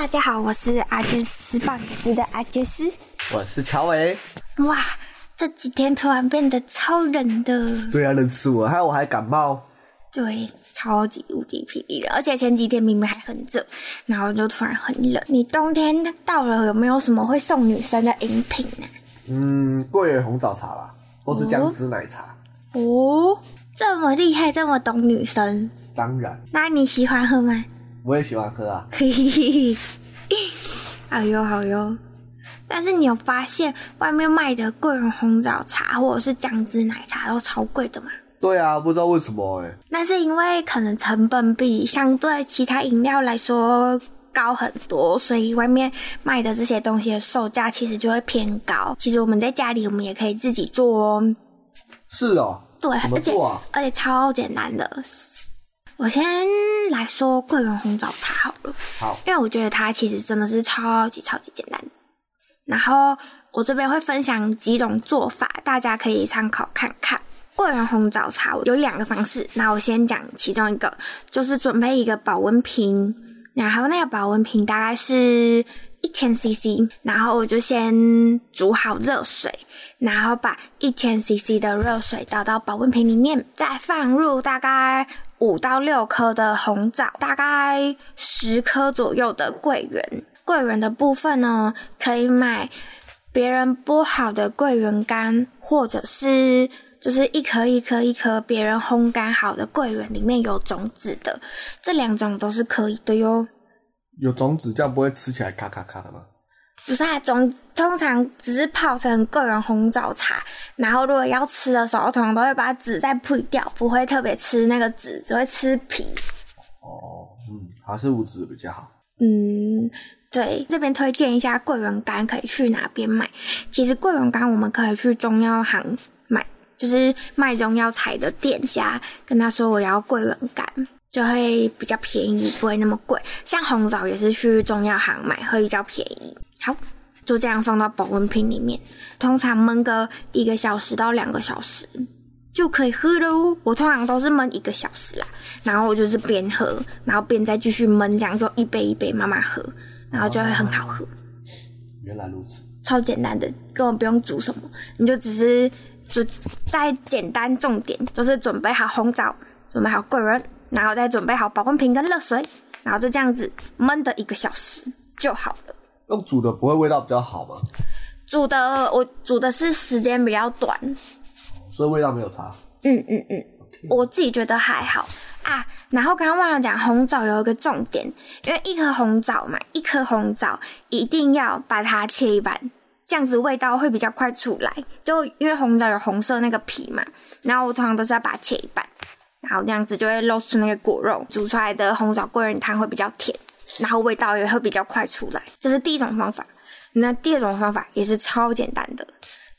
大家好，我是阿娟斯棒子的阿娟斯，我是乔伟。哇，这几天突然变得超冷的。对啊，冷死我，还有我还感冒。对，超级无敌霹雳的，而且前几天明明还很热，然后就突然很冷。你冬天到了，有没有什么会送女生的饮品呢？嗯，桂圆红枣茶吧，或是姜汁奶茶。哦，哦，这么厉害，这么懂女生。当然。那你喜欢喝吗？我也喜欢喝啊，嘿嘿嘿，好哟好哟。但是你有发现外面卖的桂圆红枣茶或者是姜汁奶茶都超贵的吗？对啊，不知道为什么哎、欸。那是因为可能成本比相对其他饮料来说高很多，所以外面卖的这些东西的售价其实就会偏高。其实我们在家里我们也可以自己做哦。是哦。对，啊？而且而且超简单的。我先来说桂圆红枣茶好了，好，因为我觉得它其实真的是超级超级简单。然后我这边会分享几种做法，大家可以参考看看。桂圆红枣茶有两个方式，那我先讲其中一个，就是准备一个保温瓶，然后那个保温瓶大概是一千 CC，然后我就先煮好热水，然后把一千 CC 的热水倒到保温瓶里面，再放入大概。五到六颗的红枣，大概十颗左右的桂圆。桂圆的部分呢，可以买别人剥好的桂圆干，或者是就是一颗一颗一颗别人烘干好的桂圆，里面有种子的，这两种都是可以的哟。有种子，这样不会吃起来卡卡卡的吗？不是啊，总通常只是泡成桂圆红枣茶，然后如果要吃的时候，通常都会把籽再剔掉，不会特别吃那个籽，只会吃皮。哦，嗯，还是无籽比较好。嗯，对，这边推荐一下桂圆干可以去哪边买？其实桂圆干我们可以去中药行买，就是卖中药材的店家，跟他说我要桂圆干。就会比较便宜，不会那么贵。像红枣也是去中药行买，会比较便宜。好，就这样放到保温瓶里面，通常焖个一个小时到两个小时就可以喝喽。我通常都是焖一个小时啦，然后我就是边喝，然后边再继续焖，这样就一杯一杯慢慢喝，然后就会很好喝。原来如此，超简单的，根本不用煮什么，你就只是就再简单重点，就是准备好红枣，准备好桂圆。然后再准备好保温瓶跟热水，然后就这样子焖的一个小时就好了。用煮的不会味道比较好吗？煮的我煮的是时间比较短，所以味道没有差。嗯嗯嗯.我自己觉得还好啊。然后刚刚忘了讲红枣有一个重点，因为一颗红枣嘛，一颗红枣一定要把它切一半，这样子味道会比较快出来。就因为红枣有红色那个皮嘛，然后我通常都是要把它切一半。然后这样子就会露出那个果肉，煮出来的红枣桂圆汤会比较甜，然后味道也会比较快出来。这是第一种方法。那第二种方法也是超简单的，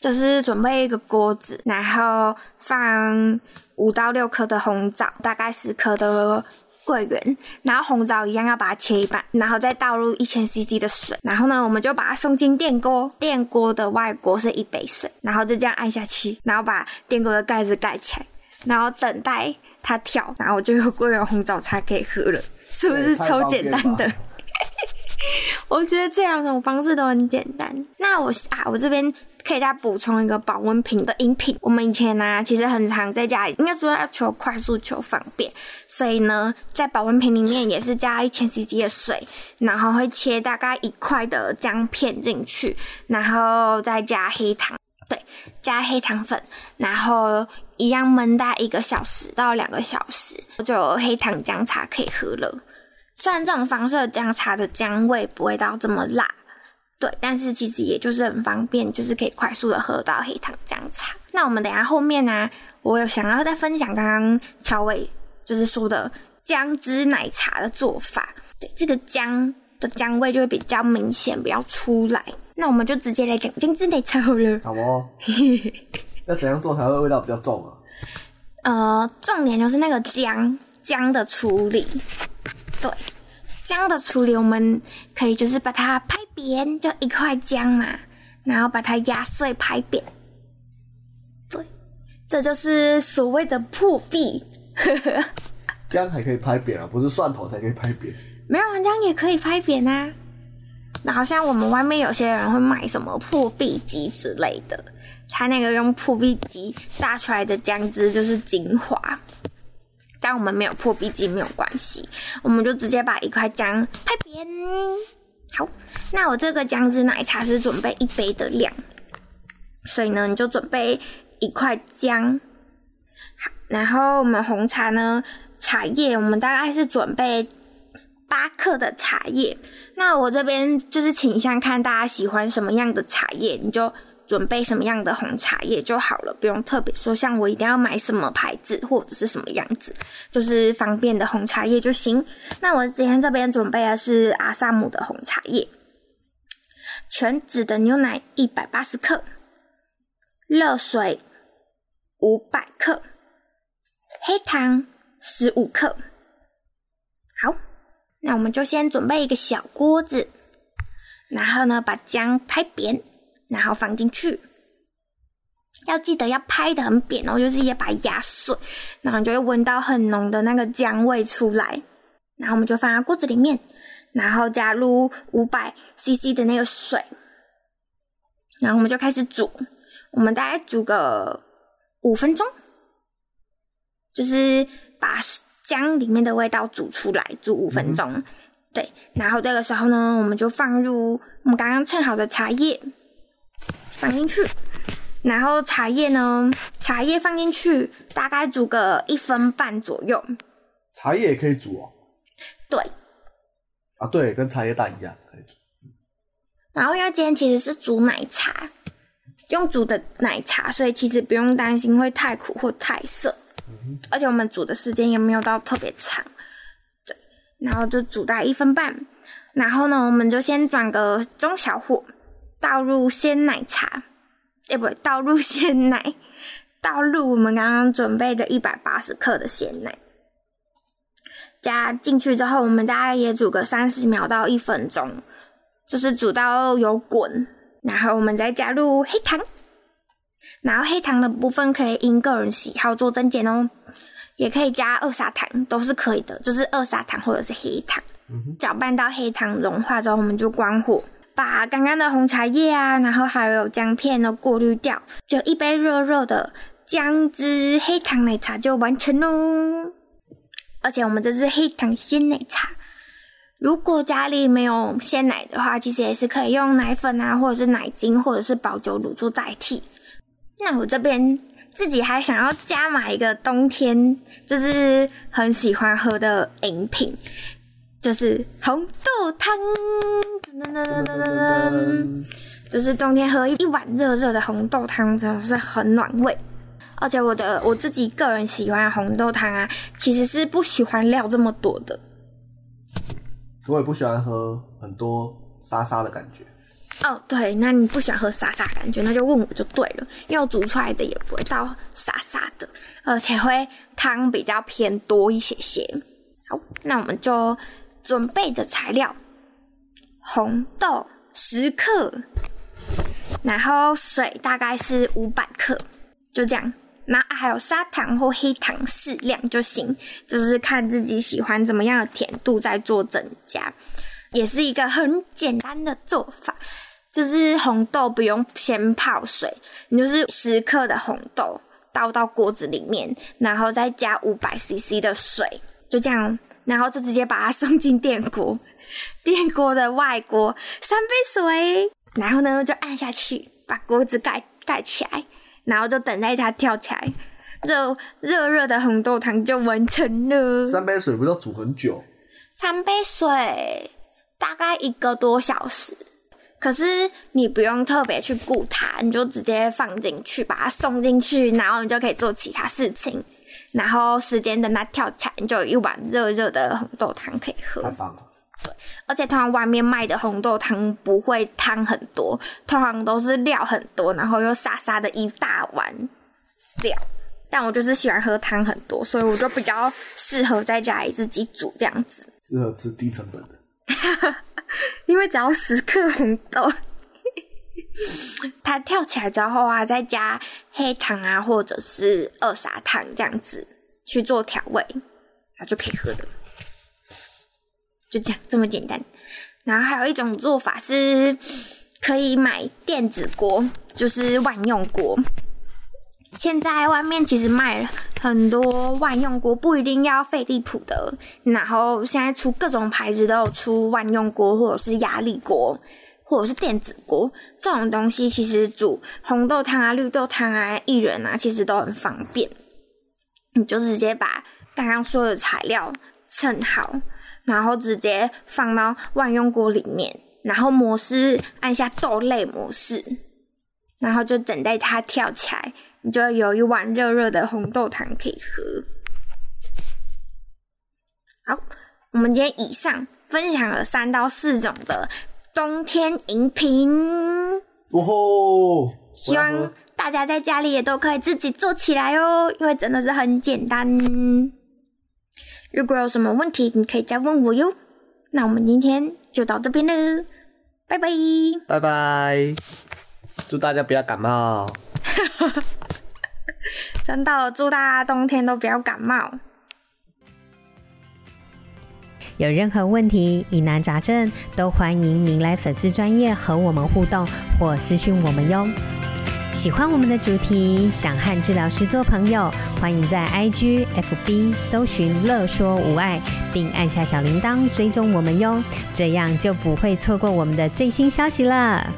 就是准备一个锅子，然后放五到六颗的红枣，大概十颗的桂圆，然后红枣一样要把它切一半，然后再倒入一千 CC 的水，然后呢，我们就把它送进电锅，电锅的外锅是一杯水，然后就这样按下去，然后把电锅的盖子盖起来，然后等待。它跳，然后我就有桂圆红枣茶可以喝了，是不是超简单的？我觉得这两种方式都很简单。那我啊，我这边可以再补充一个保温瓶的饮品。我们以前呢、啊，其实很常在家里，应该说要求快速、求方便，所以呢，在保温瓶里面也是加一千 CC 的水，然后会切大概一块的姜片进去，然后再加黑糖，对，加黑糖粉，然后。一样焖大一个小时到两个小时，就有黑糖姜茶可以喝了。虽然这种方式姜茶的姜味不会到这么辣，对，但是其实也就是很方便，就是可以快速的喝到黑糖姜茶。那我们等下后面呢、我有想要再分享刚刚乔伟就是说的姜汁奶茶的做法。对，这个姜的姜味就会比较明显，比较出来。那我们就直接来讲姜汁奶茶好了。好哦。要怎样做才会味道比较重啊？呃，重点就是那个姜姜的处理。对，姜的处理，我们可以就是把它拍扁，就一块姜嘛，然后把它压碎拍扁。对，这就是所谓的破壁。姜还可以拍扁啊，不是蒜头才可以拍扁。没有，姜也可以拍扁啊。那好像我们外面有些人会买什么破壁机之类的，他那个用破壁机榨出来的姜汁就是精华。但我们没有破壁机没有关系，我们就直接把一块姜拍扁。好，那我这个姜汁奶茶是准备一杯的量，所以呢，你就准备一块姜。然后我们红茶呢，茶叶我们大概是准备八克的茶叶。那我这边就是倾向看大家喜欢什么样的茶叶，你就准备什么样的红茶叶就好了，不用特别说，像我一定要买什么牌子或者是什么样子，就是方便的红茶叶就行。那我今天这边准备的是阿萨姆的红茶叶，全脂的牛奶一百八十克，热水五百克，黑糖十五克。好，那我们就先准备一个小锅子，然后呢，把姜拍扁。然后放进去，要记得要拍的很扁哦，就是也把它压碎，然后你就会闻到很浓的那个姜味出来。然后我们就放在锅子里面，然后加入五百 CC 的那个水，然后我们就开始煮。我们大概煮个五分钟，就是把姜里面的味道煮出来，煮五分钟。嗯。对，然后这个时候呢，我们就放入我们刚刚称好的茶叶。放进去，然后茶叶呢？茶叶放进去，大概煮个一分半左右。茶叶也可以煮哦。对。啊，对，跟茶叶蛋一样可以煮。然后因为今天其实是煮奶茶，用煮的奶茶，所以其实不用担心会太苦或太涩。而且我们煮的时间也没有到特别长。对。然后就煮大一分半，然后呢，我们就先转个中小火。倒入鲜奶茶，哎，不，倒入鲜奶，倒入我们刚刚准备的一百八十克的鲜奶，加进去之后，我们大概也煮个三十秒到一分钟，就是煮到有滚，然后我们再加入黑糖，然后黑糖的部分可以因个人喜好做增减哦，也可以加二砂糖，都是可以的，就是二砂糖或者是黑糖，搅拌到黑糖融化之后，我们就关火。把刚刚的红茶叶啊，然后还有姜片都过滤掉，就一杯热热的姜汁黑糖奶茶就完成喽。而且我们这是黑糖鲜奶茶，如果家里没有鲜奶的话，其实也是可以用奶粉啊，或者是奶精，或者是保酒乳做代替。那我这边自己还想要加买一个冬天就是很喜欢喝的饮品。就是红豆汤，噔噔噔噔噔噔，就是冬天喝一碗热热的红豆汤，真的是很暖胃。而且我的我自己个人喜欢红豆汤啊，其实是不喜欢料这么多的。我也不喜欢喝很多沙沙的感觉。哦，对，那你不喜欢喝沙沙感觉，那就问我就对了，因为我煮出来的也不会到沙沙的，而且会汤比较偏多一些些。好，那我们就。准备的材料：红豆十克，然后水大概是五百克，就这样。那还有砂糖或黑糖适量就行，就是看自己喜欢怎么样的甜度再做增加。也是一个很简单的做法，就是红豆不用先泡水，你就是十克的红豆倒到锅子里面，然后再加五百 CC 的水，就这样。然后就直接把它送进电锅，电锅的外锅三杯水，然后呢就按下去，把锅子盖盖起来，然后就等待它跳起来，热热热的红豆汤就完成了。三杯水不要煮很久？三杯水大概一个多小时，可是你不用特别去顾它，你就直接放进去，把它送进去，然后你就可以做其他事情。然后时间等它跳起来，你就有一碗热热的红豆汤可以喝。太棒了！对，而且通常外面卖的红豆汤不会汤很多，通常都是料很多，然后又沙沙的一大碗料。但我就是喜欢喝汤很多，所以我就比较适合在家里自己煮这样子。适合吃低成本的，因为只要十克红豆，它跳起来之后啊，再加黑糖啊，或者是二砂糖这样子去做调味，它就可以喝了。就这样，这么简单。然后还有一种做法是，可以买电子锅，就是万用锅。现在外面其实卖很多万用锅，不一定要飞利浦的。然后现在出各种牌子都有出万用锅，或者是压力锅，或者是电子锅。这种东西其实煮红豆汤啊、绿豆汤啊、薏仁啊，其实都很方便。你就直接把刚刚说的材料称好。然后直接放到万用锅里面，然后模式按下豆类模式，然后就等待它跳起来，你就有一碗热热的红豆汤可以喝。好，我们今天以上分享了三到四种的冬天饮品。哦吼！希望大家在家里也都可以自己做起来哦，因为真的是很简单。如果有什么问题，你可以再问我哟。那我们今天就到这边了，拜拜，拜拜，祝大家不要感冒。真的，祝大家冬天都不要感冒。有任何问题、疑难杂症，都欢迎您来粉丝专业和我们互动或私讯我们哟。喜欢我们的主题，想和治疗师做朋友，欢迎在 IG、FB 搜寻“乐说无碍”，并按下小铃铛追踪我们哟，这样就不会错过我们的最新消息了。